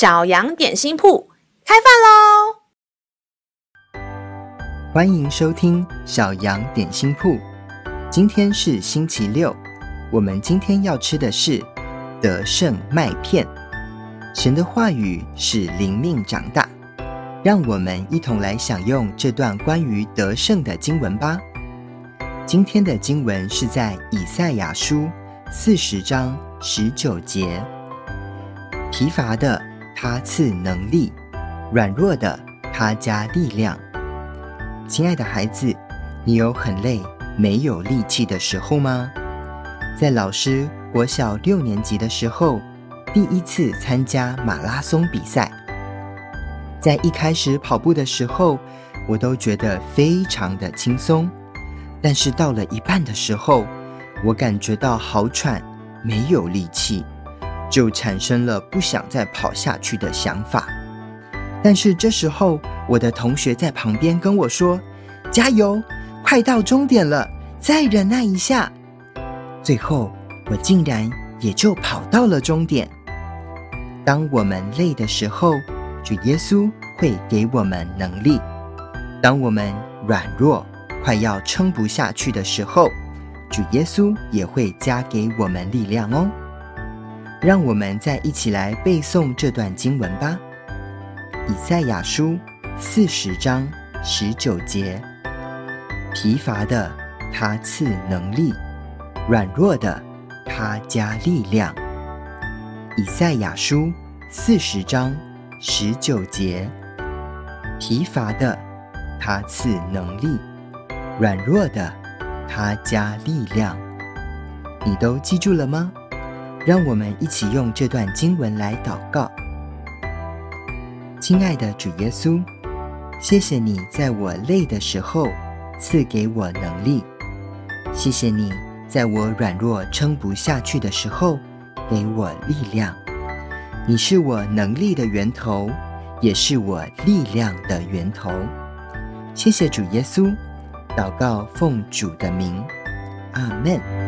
小羊点心铺开饭喽！欢迎收听小羊点心铺。今天是星期六，我们今天要吃的是得胜麦片。神的话语是灵命长大，让我们一同来享用这段关于得胜的经文吧。今天的经文是在以赛亚书四十章十九节。疲乏的他赐能力，软弱的他加力量。亲爱的孩子，你有很累、没有力气的时候吗？在老师国小六年级的时候，第一次参加马拉松比赛，在一开始跑步的时候，我都觉得非常的轻松。但是到了一半的时候，我感觉到好喘，没有力气，就产生了不想再跑下去的想法。但是这时候，我的同学在旁边跟我说：“加油，快到终点了，再忍耐一下。”最后，我竟然也就跑到了终点。当我们累的时候，主耶稣会给我们能力；当我们软弱，快要撑不下去的时候，主耶稣也会加给我们力量哦。让我们再一起来背诵这段经文吧，《以赛亚书》四十章十九节：疲乏的他赐能力，软弱的他加力量。《以赛亚书》四十章十九节：疲乏的他赐能力。软弱的，他加力量。你都记住了吗？让我们一起用这段经文来祷告。亲爱的主耶稣，谢谢你在我累的时候赐给我能力。谢谢你在我软弱撑不下去的时候给我力量。你是我能力的源头，也是我力量的源头。谢谢主耶稣。祷告奉主的名，阿门。